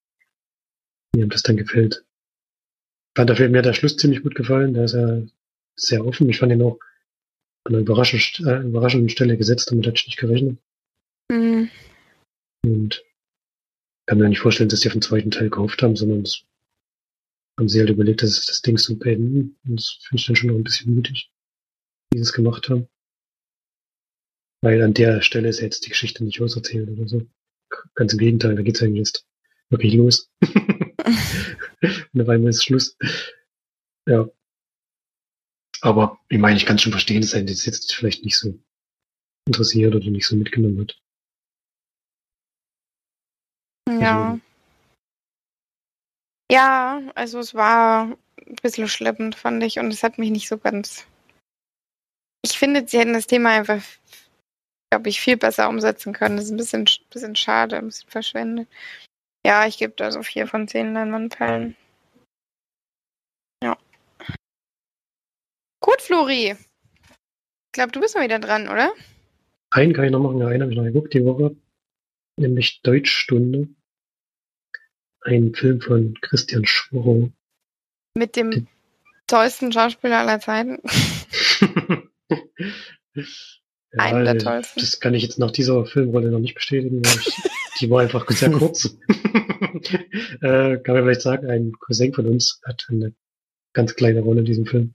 wie ihm das dann gefällt. Ich fand dafür mir der Schluss ziemlich gut gefallen. Der ist ja sehr offen. Ich fand ihn auch an einer überraschenden, äh, überraschenden Stelle gesetzt, damit hätte ich nicht gerechnet. Mhm. Und kann mir nicht vorstellen, dass die auf den zweiten Teil gekauft haben, sondern haben sie halt überlegt, das, das Ding zu beenden. Und das finde ich dann schon noch ein bisschen mutig sie es gemacht haben. Weil an der Stelle ist jetzt die Geschichte nicht auserzählt oder so. Ganz im Gegenteil, da geht's eigentlich jetzt wirklich los. *laughs* Und auf einmal ist Schluss. Ja. Aber ich meine, ich kann schon verstehen, dass er das jetzt vielleicht nicht so interessiert oder nicht so mitgenommen hat. Ja. Also, ja, also es war ein bisschen schleppend, fand ich, und es hat mich nicht so ganz ich finde, sie hätten das Thema einfach, glaube ich, viel besser umsetzen können. Das ist ein bisschen, bisschen schade, ein bisschen verschwendet. Ja, ich gebe da so vier von zehn Leinwandperlen. Ja. Gut, Flori. Ich glaube, du bist mal wieder dran, oder? einen kann ich noch machen, einen habe ich noch geguckt die Woche, nämlich Deutschstunde. Ein Film von Christian Schworrow. Mit dem tollsten Schauspieler aller Zeiten. *laughs* *laughs* ja, Einen der äh, tollsten. Das kann ich jetzt nach dieser Filmrolle noch nicht bestätigen, weil ich, die war einfach sehr *laughs* kurz. *laughs* äh, kann man vielleicht sagen, ein Cousin von uns hat eine ganz kleine Rolle in diesem Film.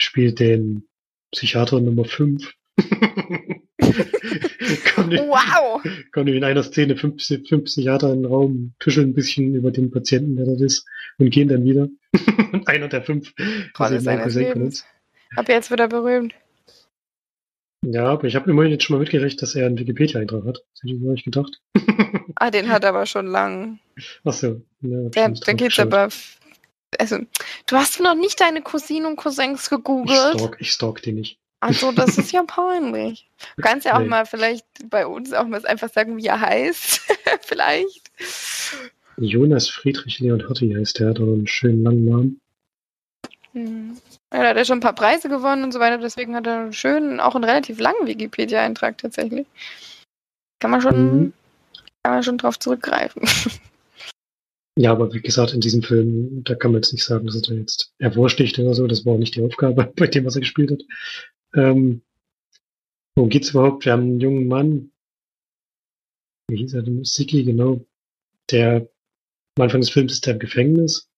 Spielt den Psychiater Nummer 5. kommen, die, Wow! kommen in einer Szene fünf, fünf Psychiater in den Raum, tuscheln ein bisschen über den Patienten, der dort ist, und gehen dann wieder. und einer der fünf Rolle ist ein seines Cousin von Lebens. uns. Ab jetzt wird er berühmt. Ja, aber ich habe immerhin jetzt schon mal mitgerechnet, dass er einen Wikipedia-Eintrag hat. Das hätte ich mir nicht gedacht. *laughs* Ah, den hat er aber schon lang. Ach so. Ja, ich nicht da geht's aber. Also, du hast noch nicht deine Cousinen und Cousins Ich gegoogelt. stalk, ich stalk die nicht. Also, das ist *laughs* ja peinlich. Du kannst ja auch Nee. mal vielleicht bei uns auch mal einfach sagen, wie er heißt. *laughs* vielleicht. Jonas Friedrich Leon Harty heißt der, hat aber einen schönen langen Namen. Hm. Ja, da hat er schon ein paar Preise gewonnen und so weiter, deswegen hat er einen schönen, auch einen relativ langen Wikipedia-Eintrag tatsächlich. Kann man schon, Mhm. kann man schon drauf zurückgreifen. *laughs* Ja, aber wie gesagt, in diesem Film, da kann man jetzt nicht sagen, dass er da jetzt hervorsticht oder so. Das war auch nicht die Aufgabe *laughs* bei dem, was er gespielt hat. Ähm, worum geht's überhaupt? Wir haben einen jungen Mann, wie hieß er denn? Siki, genau. Der am Anfang des Films ist der im Gefängnis.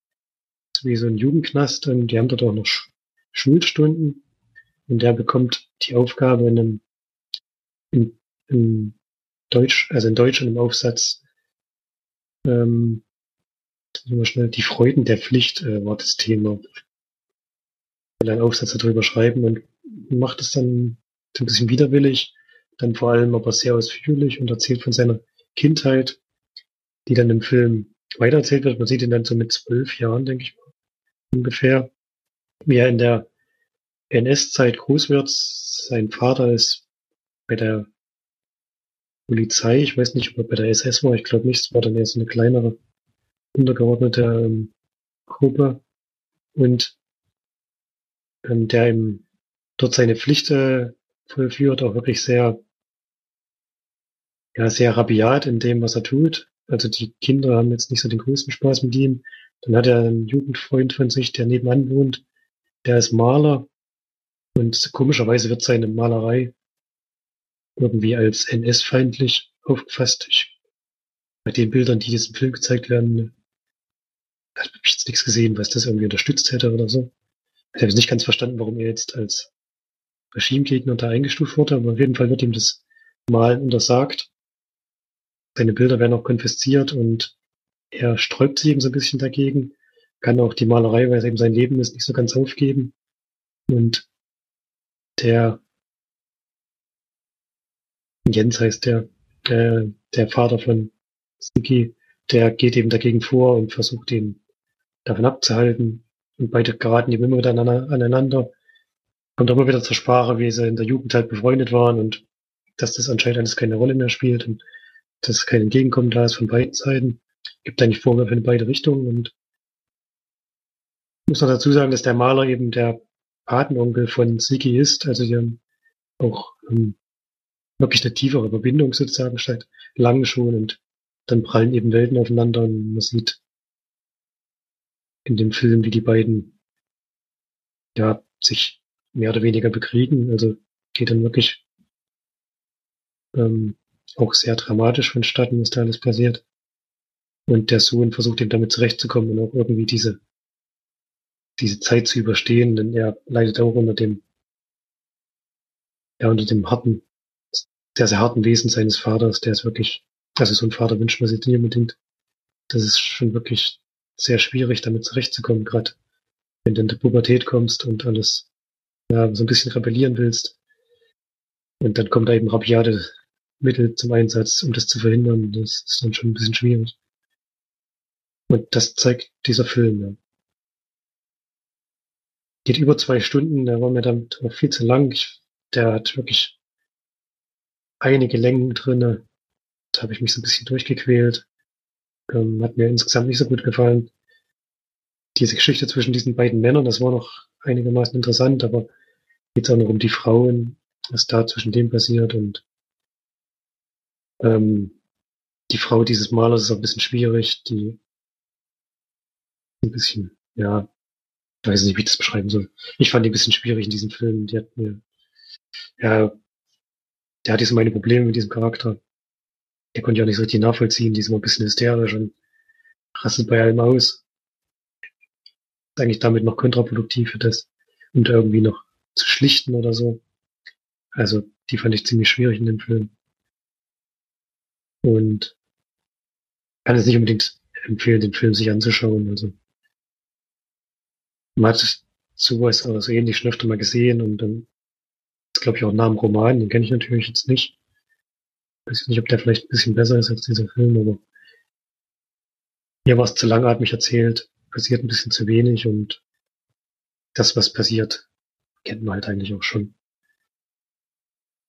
Wie so ein Jugendknast. Und die haben dort auch noch Schulstunden. Und der bekommt die Aufgabe in einem in, in Deutsch, also in Deutsch und im Aufsatz, ähm, Mal schnell, die Freuden der Pflicht äh, war das Thema. Will einen Aufsatz darüber schreiben und macht es dann so ein bisschen widerwillig, dann vor allem aber sehr ausführlich und erzählt von seiner Kindheit, die dann im Film weitererzählt wird. Man sieht ihn dann so mit zwölf Jahren, denke ich mal, ungefähr, wie er in der NS-Zeit groß wird. Sein Vater ist bei der Polizei, ich weiß nicht, ob er bei der SS war, ich glaube nicht, es war dann erst eine kleinere untergeordnete ähm, Gruppe und ähm, der ihm dort seine Pflicht äh, vollführt, auch wirklich sehr, ja, sehr rabiat in dem, was er tut. Also die Kinder haben jetzt nicht so den größten Spaß mit ihm. Dann hat er einen Jugendfreund von sich, der nebenan wohnt, der ist Maler und komischerweise wird seine Malerei irgendwie als NS-feindlich aufgefasst. Ich, bei den Bildern, die im Film gezeigt werden, habe ich jetzt nichts gesehen, was das irgendwie unterstützt hätte oder so. Ich habe jetzt nicht ganz verstanden, warum er jetzt als Regimegegner da eingestuft wurde, aber auf jeden Fall wird ihm das Malen untersagt. Seine Bilder werden auch konfisziert und er sträubt sich eben so ein bisschen dagegen, kann auch die Malerei, weil es eben sein Leben ist, nicht so ganz aufgeben. Und der Jens heißt der, äh, der Vater von Siki, der geht eben dagegen vor und versucht ihn davon abzuhalten. Und beide geraten eben immer wieder aneinander- aneinander. Kommt immer wieder zur Sprache, wie sie in der Jugend halt befreundet waren und dass das anscheinend alles keine Rolle mehr spielt und dass kein Entgegenkommen da ist von beiden Seiten. Gibt eigentlich Vorwürfe in beide Richtungen und muss noch dazu sagen, dass der Maler eben der Patenonkel von Siki ist. Also die haben auch ähm, wirklich eine tiefere Verbindung sozusagen seit langem schon und dann prallen eben Welten aufeinander und man sieht in dem Film, wie die beiden ja sich mehr oder weniger bekriegen. Also geht dann wirklich ähm, auch sehr dramatisch vonstatten, was da alles passiert. Und der Sohn versucht eben damit zurechtzukommen und auch irgendwie diese diese Zeit zu überstehen, denn er leidet auch unter dem ja unter dem harten sehr, sehr harten Wesen seines Vaters, der ist wirklich, also so ein Vater wünscht man sich nicht unbedingt. Das ist schon wirklich sehr schwierig, damit zurechtzukommen, gerade wenn du in der Pubertät kommst und alles ja, so ein bisschen rebellieren willst. Und dann kommt da eben rabiate Mittel zum Einsatz, um das zu verhindern. Das ist dann schon ein bisschen schwierig. Und das zeigt dieser Film. Ja. Geht über zwei Stunden, der war mir damit viel zu lang. Ich, der hat wirklich einige Längen drinne. Da habe ich mich so ein bisschen durchgequält. Ähm, hat mir insgesamt nicht so gut gefallen. Diese Geschichte zwischen diesen beiden Männern, das war noch einigermaßen interessant, aber geht auch noch um die Frauen. was da zwischen dem passiert und ähm, die Frau dieses Malers ist auch ein bisschen schwierig, die ein bisschen, ja, weiß nicht, wie ich das beschreiben soll. Ich fand die ein bisschen schwierig in diesem Film. Die hat mir, ja, der hatte so meine Probleme mit diesem Charakter. Der konnte ich auch nicht so richtig nachvollziehen. Die ist immer ein bisschen hysterisch und rastet bei allem aus. Ist eigentlich damit noch kontraproduktiv für das, da irgendwie noch zu schlichten oder so. Also, die fand ich ziemlich schwierig in dem Film. Und kann es nicht unbedingt empfehlen, den Film sich anzuschauen. Also, man hat sowas oder ähnlich schon öfter mal gesehen und dann ist, glaube ich, auch Namen Roman, den kenne ich natürlich jetzt nicht. Ich weiß nicht, ob der vielleicht ein bisschen besser ist als dieser Film, aber mir war es zu langatmig erzählt, passiert ein bisschen zu wenig und das, was passiert, kennt man halt eigentlich auch schon.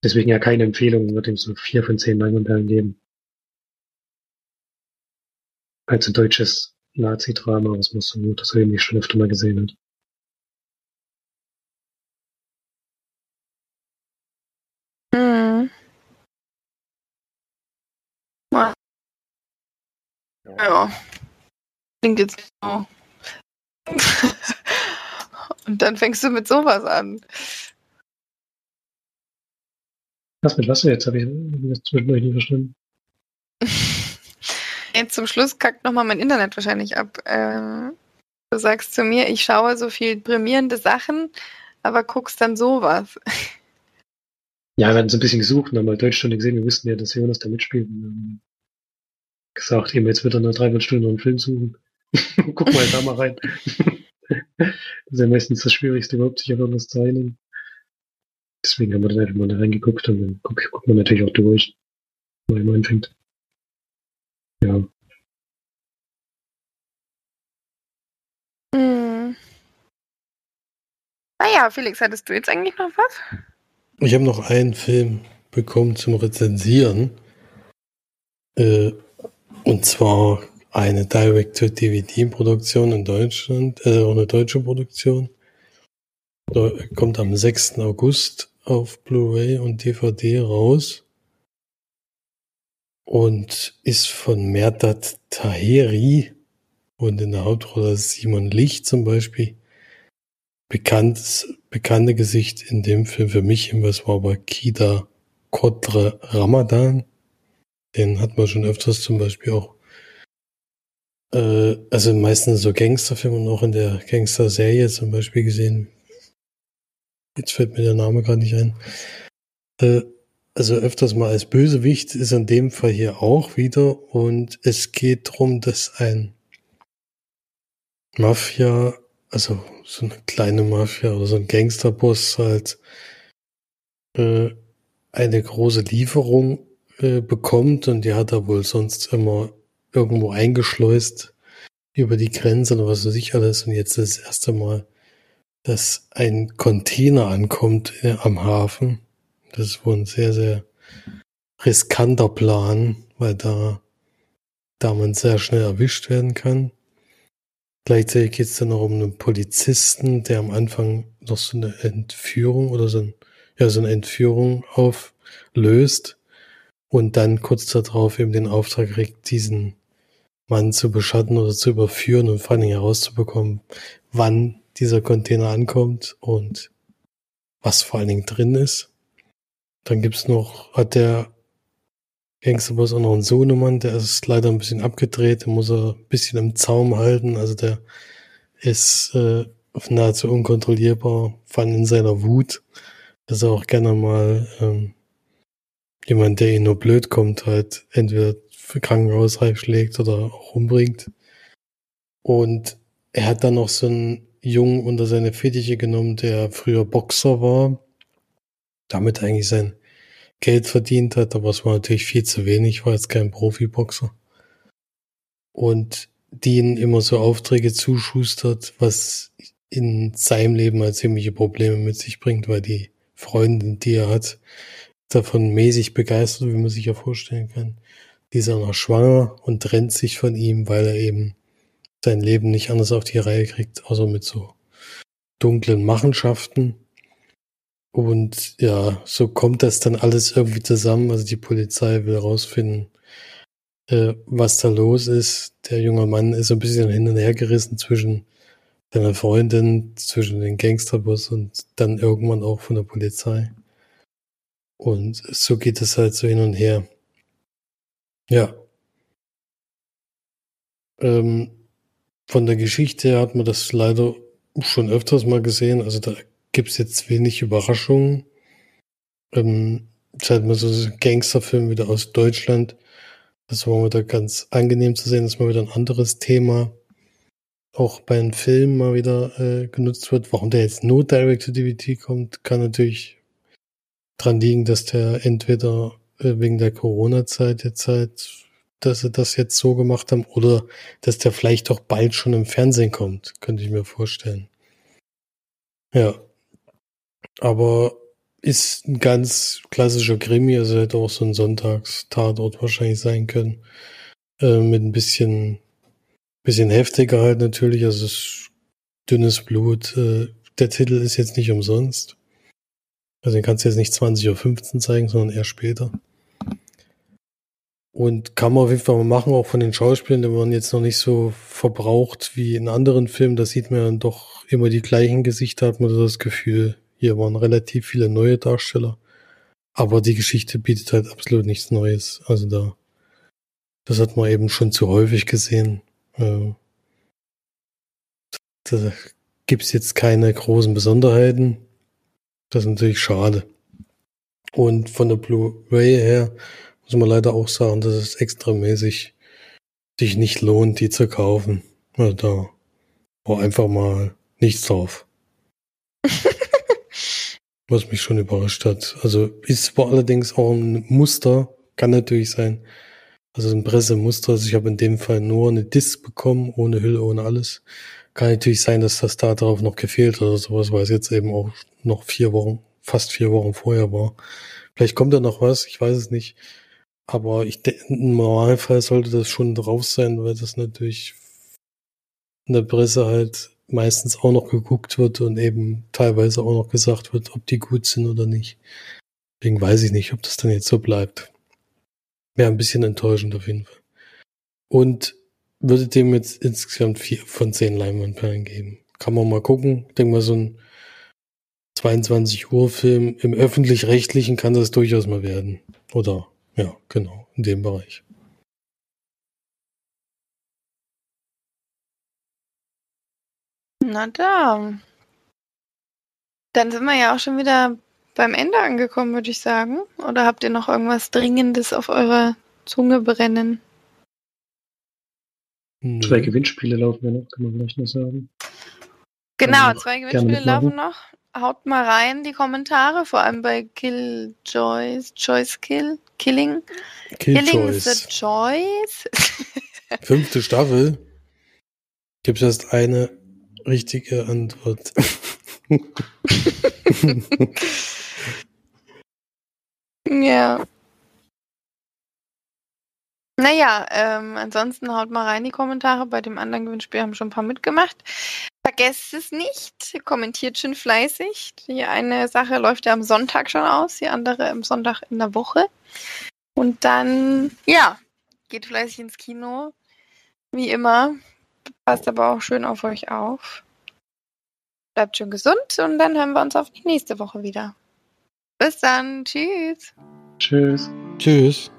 Deswegen ja keine Empfehlung, würde ihm so vier von zehn Leinwandperlen geben. Als ein deutsches Nazi-Drama, was man so gut, das irgendwie schon öfter mal gesehen hat. Mhm. Ja. Klingt jetzt so. *laughs* Und dann fängst du mit sowas an. Was mit was jetzt? Habe ich das zwischendurch nicht verstanden. *laughs* Jetzt zum Schluss kackt nochmal mein Internet wahrscheinlich ab. Ähm, du sagst zu mir, ich schaue so viel deprimierende Sachen, aber guckst dann sowas. Ja, wir hatten so ein bisschen gesucht und haben mal Deutschstunde gesehen. Wir wussten ja, dass Jonas da mitspielt. Und haben gesagt, eben jetzt wird er eine Dreiviertelstunde einen Film suchen. *laughs* Guck mal da mal rein. das ist ja meistens das Schwierigste, überhaupt sich auf irgendwas zu einigen. Deswegen haben wir dann einfach mal da reingeguckt und dann guckt guck man natürlich auch durch, weil man anfängt. Ja. Hm. Naja, Felix, hattest du jetzt eigentlich noch was? Ich habe noch einen Film bekommen zum Rezensieren. Äh, und zwar eine Direct-to-DVD-Produktion in Deutschland, äh, eine deutsche Produktion. Kommt am 6. August auf Blu-ray und DVD raus und ist von Mertat Taheri und in der Hauptrolle Simon Licht zum Beispiel. Bekanntes, bekannte Gesicht in dem Film für mich immer, war aber Kida Kodre Ramadan. Den hat man schon öfters zum Beispiel auch, äh, also meistens so Gangsterfilme und auch in der Gangster-Serie zum Beispiel gesehen. Jetzt fällt mir der Name gerade nicht ein. Äh, also öfters mal als Bösewicht ist in dem Fall hier auch wieder. Und es geht darum, dass ein Mafia, also so eine kleine Mafia oder so ein Gangsterboss halt äh, eine große Lieferung äh, bekommt. Und die hat er wohl sonst immer irgendwo eingeschleust über die Grenze oder was weiß ich alles. Und jetzt das erste Mal, dass ein Container ankommt äh, am Hafen das ist wohl ein sehr, sehr riskanter Plan, weil da, da man sehr schnell erwischt werden kann. Gleichzeitig geht es dann noch um einen Polizisten, der am Anfang noch so eine Entführung oder so, ein, ja, so eine Entführung auflöst und dann kurz darauf eben den Auftrag kriegt, diesen Mann zu beschatten oder zu überführen und vor allen Dingen herauszubekommen, wann dieser Container ankommt und was vor allen Dingen drin ist. Dann gibt's noch, hat der Gangsterboss auch noch einen Sohnemann, der ist leider ein bisschen abgedreht, den muss er ein bisschen im Zaum halten, also der ist äh, nahezu unkontrollierbar, vor allem in seiner Wut, dass er auch gerne mal ähm, jemand, der ihn nur blöd kommt, halt entweder für Krankenhausreif schlägt oder auch umbringt. Und er hat dann noch so einen Jungen unter seine Fittiche genommen, der früher Boxer war damit eigentlich sein Geld verdient hat, aber es war natürlich viel zu wenig, war jetzt kein Profiboxer. Und die ihn immer so Aufträge zuschustert, was in seinem Leben halt ziemliche Probleme mit sich bringt, weil die Freundin, die er hat, davon mäßig begeistert, wie man sich ja vorstellen kann. Die ist auch noch schwanger und trennt sich von ihm, weil er eben sein Leben nicht anders auf die Reihe kriegt, außer mit so dunklen Machenschaften. Und ja, so kommt das dann alles irgendwie zusammen. Also die Polizei will rausfinden, äh, was da los ist. Der junge Mann ist so ein bisschen hin und her gerissen zwischen seiner Freundin, zwischen den Gangsterbus und dann irgendwann auch von der Polizei. Und so geht es halt so hin und her. Ja. Ähm, von der Geschichte her hat man das leider schon öfters mal gesehen. Also da gibt's jetzt wenig Überraschungen. Ähm, seit man so Gangsterfilm wieder aus Deutschland. Das war wieder ganz angenehm zu sehen, dass mal wieder ein anderes Thema auch bei einem Film mal wieder äh, genutzt wird. Warum der jetzt nur Direct-to-DVD kommt, kann natürlich dran liegen, dass der entweder äh, wegen der Corona-Zeit jetzt halt, dass sie das jetzt so gemacht haben, oder dass der vielleicht auch bald schon im Fernsehen kommt, könnte ich mir vorstellen. Ja. Aber ist ein ganz klassischer Krimi, also hätte auch so ein Sonntagstatort wahrscheinlich sein können. Äh, mit ein bisschen, bisschen heftiger halt natürlich, also dünnes Blut. Äh, der Titel ist jetzt nicht umsonst. Also den kannst du jetzt nicht 20.15 Uhr zeigen, sondern eher später. Und kann man auf jeden Fall mal machen, auch von den Schauspielern, die waren jetzt noch nicht so verbraucht wie in anderen Filmen. Da sieht man dann doch immer die gleichen Gesichter, hat man das Gefühl. Hier waren relativ viele neue Darsteller. Aber die Geschichte bietet halt absolut nichts Neues. Also da, das hat man eben schon zu häufig gesehen. Äh, da gibt's jetzt keine großen Besonderheiten. Das ist natürlich schade. Und von der Blu-ray her muss man leider auch sagen, dass es extramäßig sich nicht lohnt, die zu kaufen. Also da war einfach mal nichts drauf. *laughs* Was mich schon überrascht hat. Also ist war allerdings auch ein Muster, kann natürlich sein. Also ein Pressemuster. Also ich habe in dem Fall nur eine Disc bekommen, ohne Hülle, ohne alles. Kann natürlich sein, dass das da drauf noch gefehlt hat oder sowas, weil es jetzt eben auch noch vier Wochen, fast vier Wochen vorher war. Vielleicht kommt da noch was, ich weiß es nicht. Aber ich im Normalfall sollte das schon drauf sein, weil das natürlich in der Presse halt meistens auch noch geguckt wird und eben teilweise auch noch gesagt wird, ob die gut sind oder nicht. Deswegen weiß ich nicht, ob das dann jetzt so bleibt. Wäre ein bisschen enttäuschend auf jeden Fall. Und würde dem jetzt insgesamt vier von zehn Leinwandperlen geben. Kann man mal gucken. Ich denke mal, so ein 22 Uhr Film im öffentlich-rechtlichen kann das durchaus mal werden. Oder, ja, genau, in dem Bereich. Na da. Dann sind wir ja auch schon wieder beim Ende angekommen, würde ich sagen. Oder habt ihr noch irgendwas Dringendes auf eurer Zunge brennen? Zwei Gewinnspiele laufen ja noch, kann man vielleicht noch sagen. Genau, zwei Gewinnspiele laufen noch. Haut mal rein die Kommentare, vor allem bei Kill Joyce, Choice Kill, Killing, Killing the Killchoice. Choice. *laughs* Fünfte Staffel. Gibt es erst eine richtige Antwort. *laughs* ja. Naja, ähm, ansonsten haut mal rein die Kommentare. Bei dem anderen Gewinnspiel haben schon ein paar mitgemacht. Vergesst es nicht, kommentiert schön fleißig. Die eine Sache läuft ja am Sonntag schon aus, die andere am Sonntag in der Woche. Und dann, ja, geht fleißig ins Kino. Wie immer. Passt aber auch schön auf euch auf. Bleibt schön gesund und dann hören wir uns auf die nächste Woche wieder. Bis dann. Tschüss. Tschüss. Tschüss.